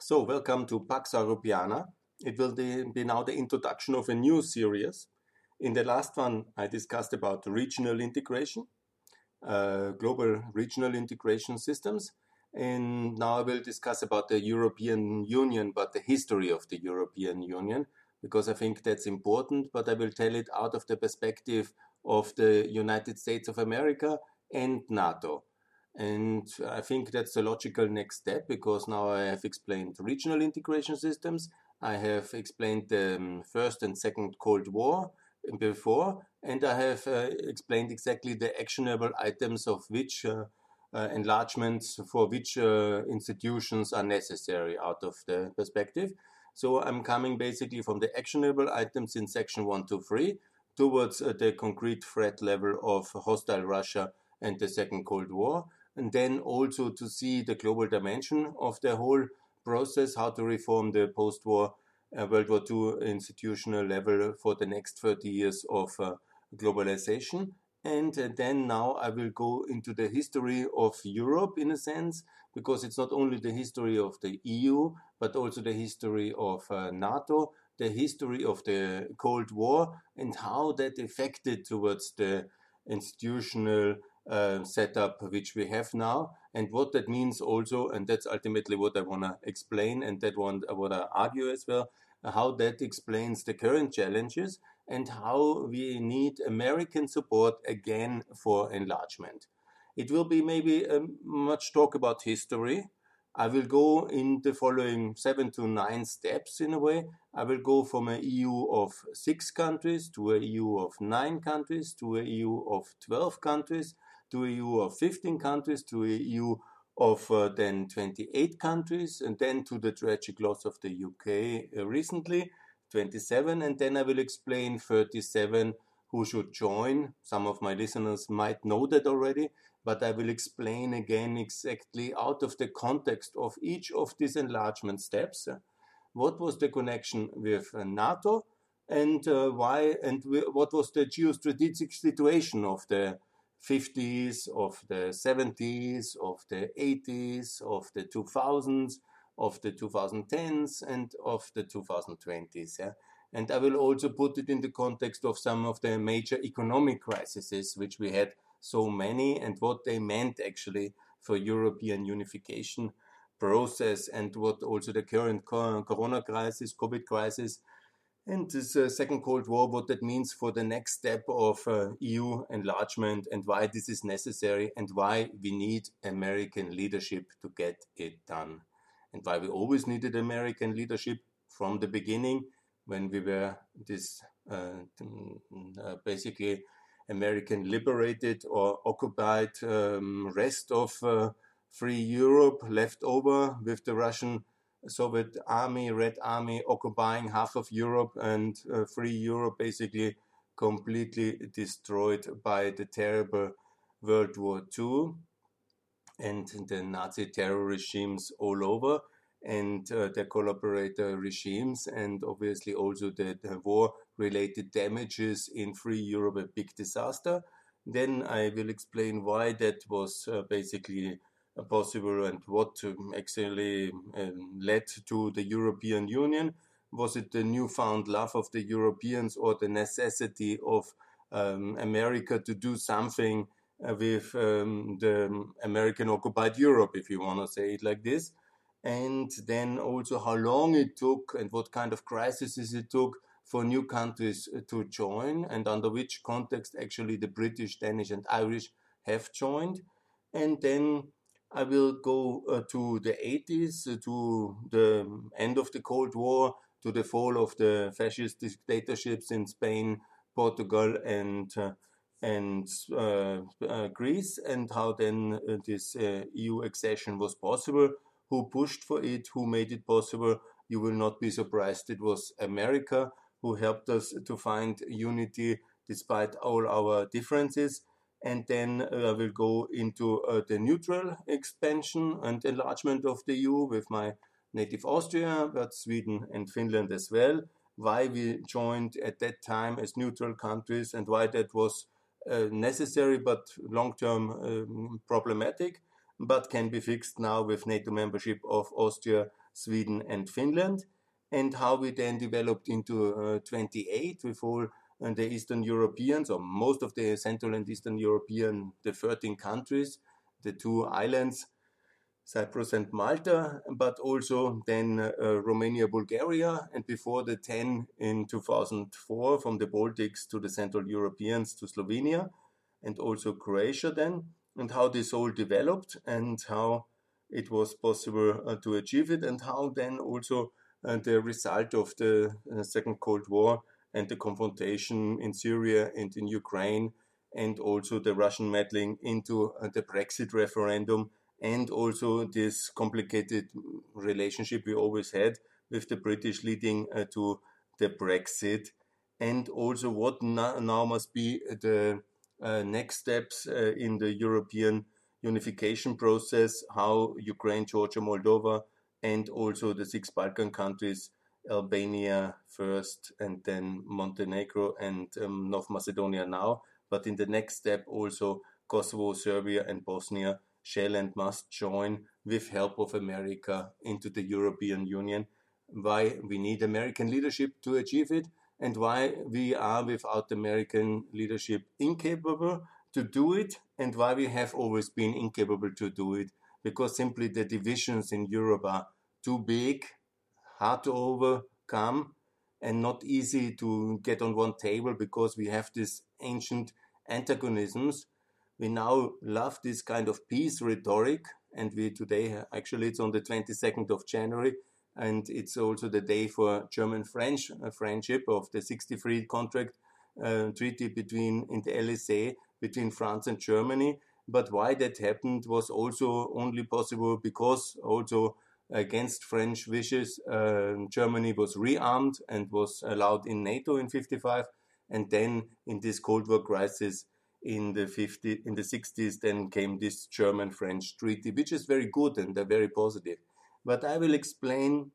So, welcome to Pax Europiana. It will be now the introduction of a new series. In the last one, I discussed about regional integration, uh, global regional integration systems, and now I will discuss about the European Union, but the history of the European Union, because I think that's important. But I will tell it out of the perspective of the United States of America and NATO. And I think that's the logical next step because now I have explained regional integration systems. I have explained the um, first and second Cold War before, and I have uh, explained exactly the actionable items of which uh, uh, enlargements for which uh, institutions are necessary out of the perspective. So I'm coming basically from the actionable items in section 1 to 3 towards uh, the concrete threat level of hostile Russia and the Second Cold War and then also to see the global dimension of the whole process, how to reform the post-war uh, World War II institutional level for the next 30 years of uh, globalization. And uh, then now I will go into the history of Europe in a sense, because it's not only the history of the EU, but also the history of uh, NATO, the history of the Cold War, and how that affected towards the institutional uh, setup which we have now. And what that means also and that's ultimately what i want to explain and that one i want to argue as well how that explains the current challenges and how we need american support again for enlargement. It will be maybe um, much talk about history. I will go in the following seven to nine steps in a way. I will go from a EU of six countries to a EU of nine countries to a EU of 12 countries to EU of 15 countries, to a EU of uh, then 28 countries, and then to the tragic loss of the UK uh, recently, 27, and then I will explain 37 who should join. Some of my listeners might know that already, but I will explain again exactly out of the context of each of these enlargement steps. Uh, what was the connection with uh, NATO and why and what was the geostrategic situation of the 50s, of the 70s, of the 80s, of the 2000s, of the 2010s, and of the 2020s. Yeah? And I will also put it in the context of some of the major economic crises, which we had so many, and what they meant actually for European unification process, and what also the current corona crisis, COVID crisis, and this uh, second Cold War, what that means for the next step of uh, EU enlargement and why this is necessary and why we need American leadership to get it done. And why we always needed American leadership from the beginning when we were this uh, uh basically American liberated or occupied um, rest of uh, free Europe left over with the Russian Soviet army, Red Army, occupying half of Europe and uh, free Europe basically completely destroyed by the terrible World War II and the Nazi terror regimes all over and uh, the collaborator regimes and obviously also the, the war related damages in free Europe a big disaster. Then I will explain why that was uh, basically possible and what actually um, led to the European Union? Was it the newfound love of the Europeans or the necessity of um, America to do something uh, with um, the American occupied Europe, if you want to say it like this? And then also how long it took and what kind of crises it took for new countries uh, to join and under which context actually the British, Danish, and Irish have joined. And then I will go uh, to the 80s, uh, to the end of the Cold War, to the fall of the fascist dictatorships in Spain, Portugal, and uh, and uh, Greece, and how then this EU accession was possible. Who pushed for it? Who made it possible? You will not be surprised. It was America who helped us to find unity despite all our differences and then uh, I will go into uh, the neutral expansion and enlargement of the EU with my native Austria, but Sweden and Finland as well. Why we joined at that time as neutral countries and why that was uh, necessary but long term um, problematic, but can be fixed now with NATO membership of Austria, Sweden, and Finland, and how we then developed into uh, 28 with all uh, the Eastern Europeans, or most of the Central and Eastern European, the 13 countries, the two islands, Cyprus and Malta, but also then uh, Romania, Bulgaria, and before the 10 in 2004 from the Baltics to the Central Europeans to Slovenia, and also Croatia then, and how this all developed and how it was possible uh, to achieve it, and how then also uh, the result of the uh, Second Cold War and the confrontation in Syria and in Ukraine, and also the Russian meddling into uh, the Brexit referendum and also this complicated relationship we always had with the British leading uh, to the Brexit, and also what now must be the uh, next steps in the European unification process, how Ukraine, Georgia, Moldova, and also the six Balkan countries, Albania first, and then Montenegro and um, North Macedonia now, but in the next step also Kosovo, Serbia, and Bosnia shall and must join with help of America into the European Union, why we need American leadership to achieve it, and why we are without American leadership incapable to do it, and why we have always been incapable to do it, because simply the divisions in Europe are too big, hard to overcome, and not easy to get on one table because we have these ancient antagonisms. We now love this kind of peace rhetoric and we today actually it's on the 22nd of january and it's also the day for german french uh, friendship of the 63 contract uh, treaty between in the Élysée between france and germany. But why that happened was also only possible because also against french wishes uh, germany was rearmed and was allowed in nato in 55 and then in this cold war crisis in the 50 in the 60s then came this german french treaty which is very good and very positive. But i will explain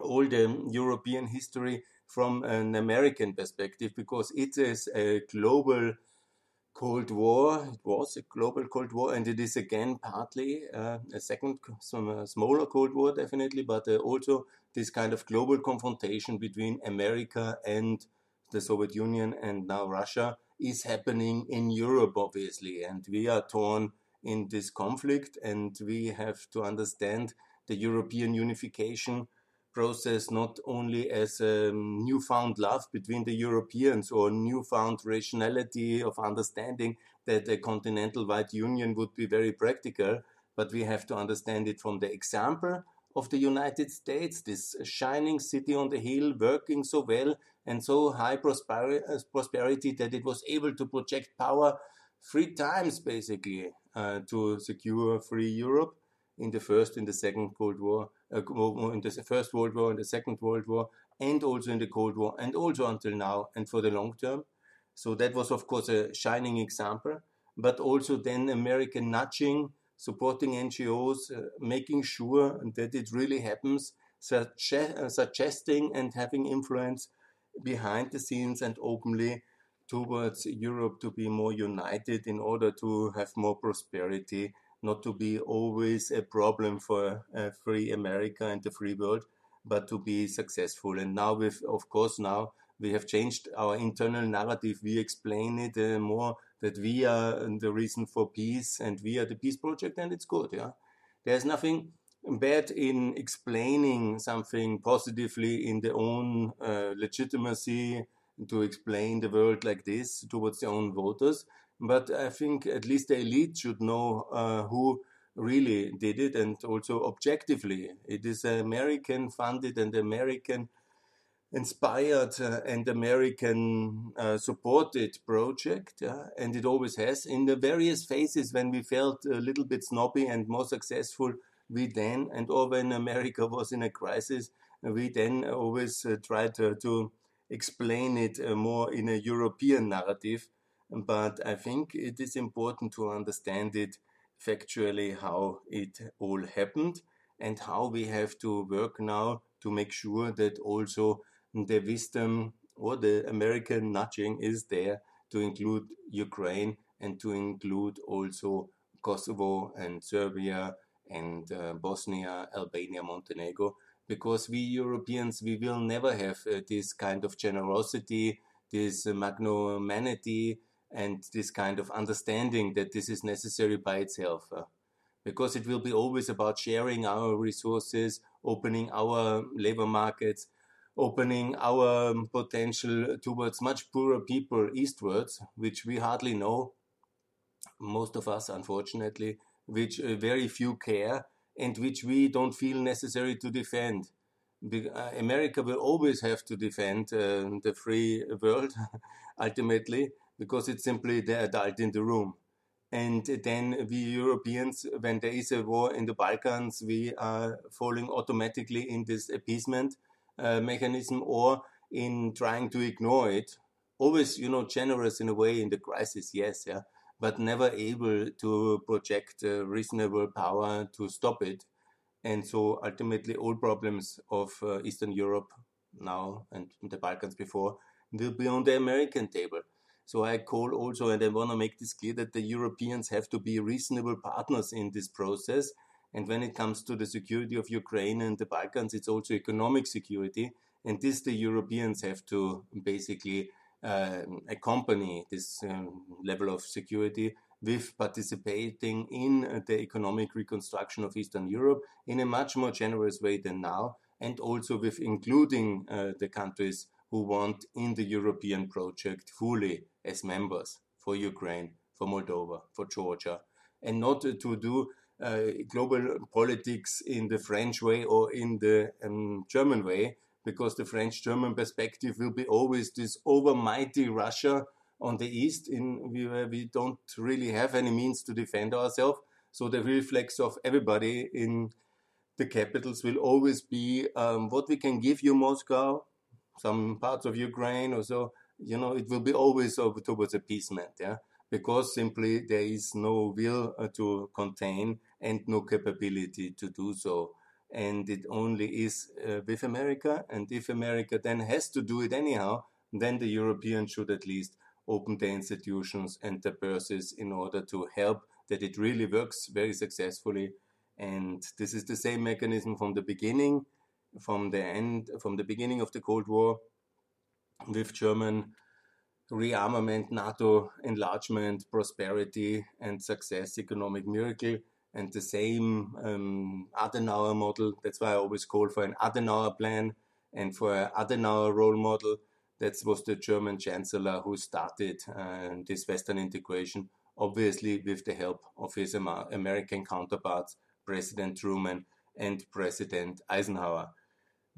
all the european history from an american perspective because it is a global cold war it was a global cold war and it is again partly uh, a second some uh, smaller cold war definitely but uh, also this kind of global confrontation between america and the soviet union and now russia is happening in Europe, obviously, and we are torn in this conflict, and we have to understand the European unification process not only as a newfound love between the Europeans or newfound rationality of understanding that a continental wide union would be very practical, but we have to understand it from the example of the United States, this shining city on the hill, working so well and so high prosperity that it was able to project power three times basically uh, to secure free Europe in the first and the second Cold War, uh, in the first World War and the second World War, and also in the Cold War, and also until now, and for the long term. So that was, of course, a shining example, but also then American nudging supporting NGOs, uh, making sure that it really happens, uh, suggesting and having influence behind the scenes and openly towards Europe to be more united in order to have more prosperity, not to be always a problem for a free America and the free world, but to be successful. And now, with of course, now we have changed our internal narrative. We explain it uh, more that we are the reason for peace and we are the peace project, and it's good. Yeah, there's nothing bad in explaining something positively in their own uh, legitimacy to explain the world like this towards their own voters. But I think at least the elite should know uh, who really did it and also objectively. It is an American funded and American inspired uh, and American uh, supported project, yeah? and it always has. In the various phases when we felt a little bit snobby and more successful, we then, and or when America was in a crisis, we then always uh, tried to, to, explain it uh, more in a European narrative. But I think it is important to understand it factually how it all happened and how we have to work now to make sure that also the wisdom or the American nudging is there to include Ukraine and to include also Kosovo and Serbia and uh, Bosnia, Albania, Montenegro, because we Europeans, we will never have uh, this kind of generosity, this uh, magnanimity, and this kind of understanding that this is necessary by itself. Uh, because it will be always about sharing our resources, opening our labor markets, opening our potential towards much poorer people eastwards, which we hardly know, most of us, unfortunately, which uh, very few care and which we don't feel necessary to defend. Uh, America will always have to defend uh, the free world ultimately because it's simply the adult in the room. And then we Europeans, when there is a war in the Balkans, we are falling automatically in this appeasement uh, mechanism or in trying to ignore it. Always, you know, generous in a way in the crisis, yes, yeah, but never able to project reasonable power to stop it. And so ultimately, all problems of uh, Eastern Europe now and the Balkans before will be on the American table. So I call also, and I want to make this clear, that the Europeans have to be reasonable partners in this process. And when it comes to the security of Ukraine and the Balkans, it's also economic security. And this the Europeans have to basically uh, accompany this um, level of security with participating in the economic reconstruction of Eastern Europe in a much more generous way than now, and also with including uh, the countries who want in the European project fully as members for Ukraine, for Moldova, for Georgia, and not to do uh, global politics in the French way or in the um, German way, because the French German perspective will be always this overmighty Russia on the east, in where we don't really have any means to defend ourselves. So the reflex of everybody in the capitals will always be um, what we can give you, Moscow, some parts of Ukraine or so, you know, it will be always over towards appeasement, yeah, because simply there is no will uh, to contain and no capability to do so. And it only is uh, with America. And if America then has to do it anyhow, then the Europeans should at least open their institutions and the purses in order to help that it really works very successfully. And this is the same mechanism from the beginning from the end, from the beginning of the Cold War, with German rearmament, NATO enlargement, prosperity and success, economic miracle, and the same um, Adenauer model. That's why I always call for an Adenauer plan and for an Adenauer role model. That was the German chancellor who started uh, this Western integration, obviously with the help of his American counterparts, President Truman and President Eisenhower.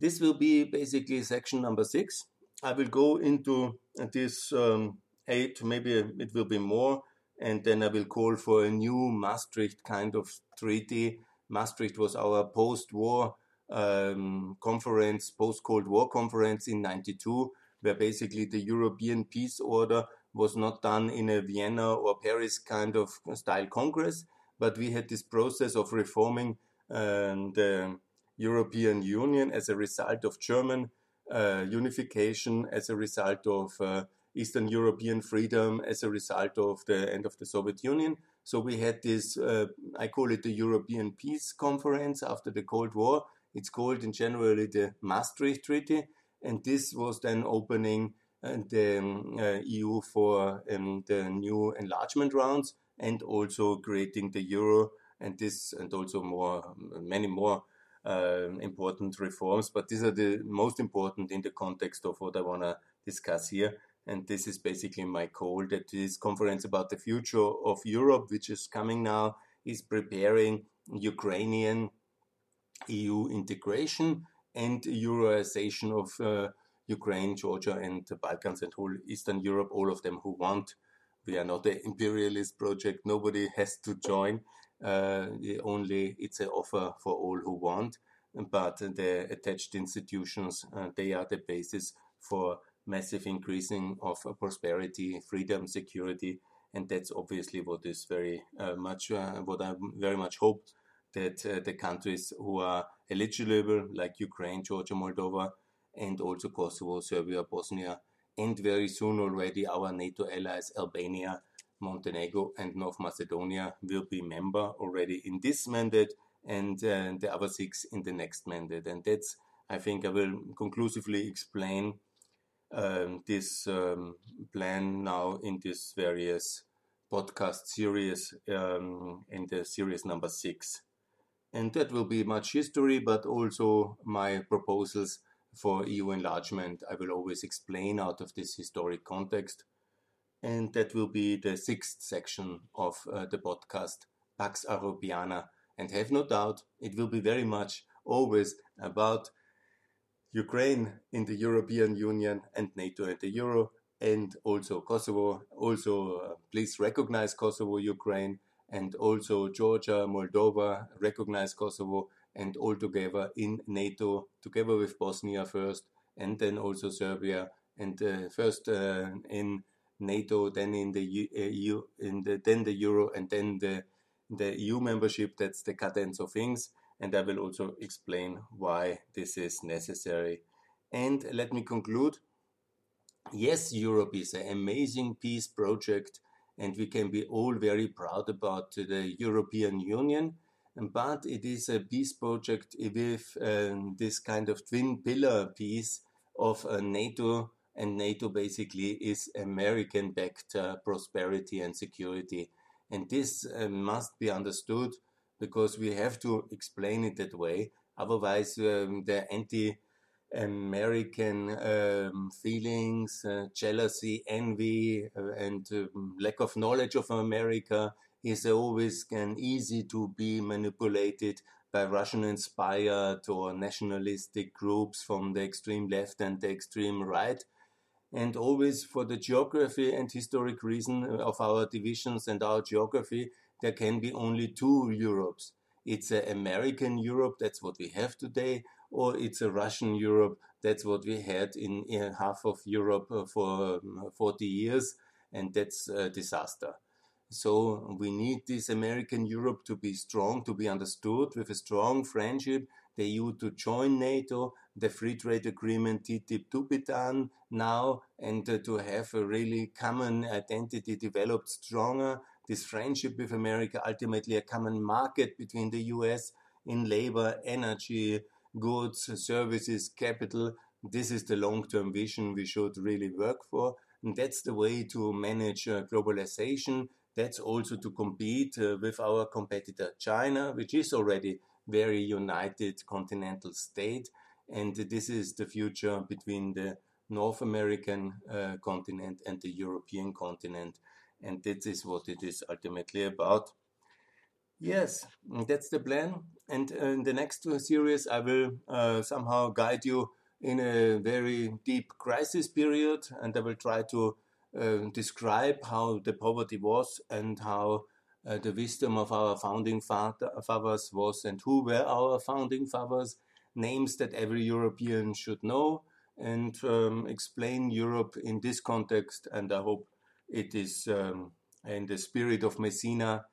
This will be basically section number six. I will go into this um, eight, maybe it will be more, and then I will call for a new Maastricht kind of treaty. Maastricht was our post war um, conference, post Cold War conference in 92, where basically the European peace order was not done in a Vienna or Paris kind of style congress, but we had this process of reforming um, the European Union as a result of German uh, unification, as a result of uh, Eastern European freedom, as a result of the end of the Soviet Union. So we had this, uh, I call it the European Peace Conference after the Cold War. It's called in generally the Maastricht Treaty, and this was then opening uh, the um, uh, EU for um, the new enlargement rounds and also creating the euro and this and also more many more important reforms, but these are the most important in the context of what I want to discuss here. And this is basically my call that this conference about the future of Europe, which is coming now, is preparing Ukrainian EU integration and Euroization of uh, Ukraine, Georgia, and the Balkans and whole Eastern Europe, all of them who want. We are not an imperialist project. Nobody has to join. Uh, only it's an offer for all who want, but the attached institutions uh, they are the basis for massive increasing of prosperity, freedom, security, and that's obviously what is very uh, much what I very much hope that the countries who are eligible, like Ukraine, Georgia, Moldova, and also Kosovo, Serbia, Bosnia, and very soon already our NATO allies, Albania, Montenegro and North Macedonia will be member already in this mandate and uh, the other six in the next mandate. And that's, I think, I will conclusively explain um, this um, plan now in this various podcast series um, in the series number six. And that will be much history, but also my proposals for EU enlargement. I will always explain out of this historic context. And that will be the sixth section of uh, the podcast, Pax Europiana. And have no doubt, it will be very much always about Ukraine in the European Union and NATO and the Euro, and also Kosovo. Also, uh, please recognize Kosovo, Ukraine, and also Georgia, Moldova, recognize Kosovo, and all together in NATO, together with Bosnia first, and then also Serbia, and uh, first uh, in NATO, then in the EU, uh, in the, then the Euro, and then the the EU membership. That's the cadence of things, and I will also explain why this is necessary. And let me conclude. Yes, Europe is an amazing peace project, and we can be all very proud about the European Union but it is a peace project with um, this kind of twin pillar piece of uh, NATO, and NATO basically is American backed uh, prosperity and security. And this uh, must be understood because we have to explain it that way. Otherwise, um, the anti American um, feelings, uh, jealousy, envy, uh, and um, lack of knowledge of America is always can easy to be manipulated by Russian inspired or nationalistic groups from the extreme left and the extreme right. And always for the geography and historic reason of our divisions and our geography, there can be only two Europes. It's an American Europe, that's what we have today, or it's a Russian Europe, that's what we had in, in half of Europe uh, for um, 40 years, and that's a disaster. So we need this American Europe to be strong, to be understood with a strong friendship, the EU to join NATO, the free trade agreement TTIP to be done now, and uh, to have a really common identity developed stronger. This friendship with America, ultimately a common market between the US in labor, energy, goods, services, capital. This is the long term vision we should really work for. And that's the way to manage uh, globalization that's also to compete uh, with our competitor China, which is already very united continental state. And this is the future between the North American uh, continent and the European continent. And this is what it is ultimately about. Yes, that's the plan. And uh, in the next series, I will uh, somehow guide you in a very deep crisis period, and I will try to uh, describe how the poverty was and how uh, the wisdom of our founding fathers was and who were our founding fathers, names that every European should know, and um, explain Europe in this context. And I hope it is um, in the spirit of Messina,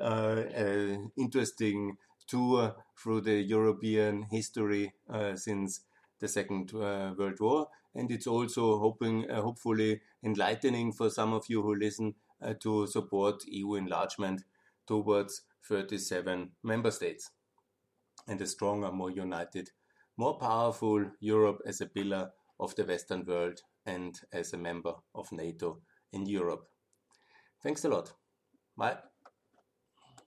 uh, an interesting tour through the European history uh, since the Second uh, World War and it's also hoping, uh, hopefully enlightening for some of you who listen uh, Uh, to support EU enlargement towards 37 member states and a stronger, more united, more powerful Europe as a pillar of the Western world and as a member of NATO in Europe. Thanks a lot. Bye.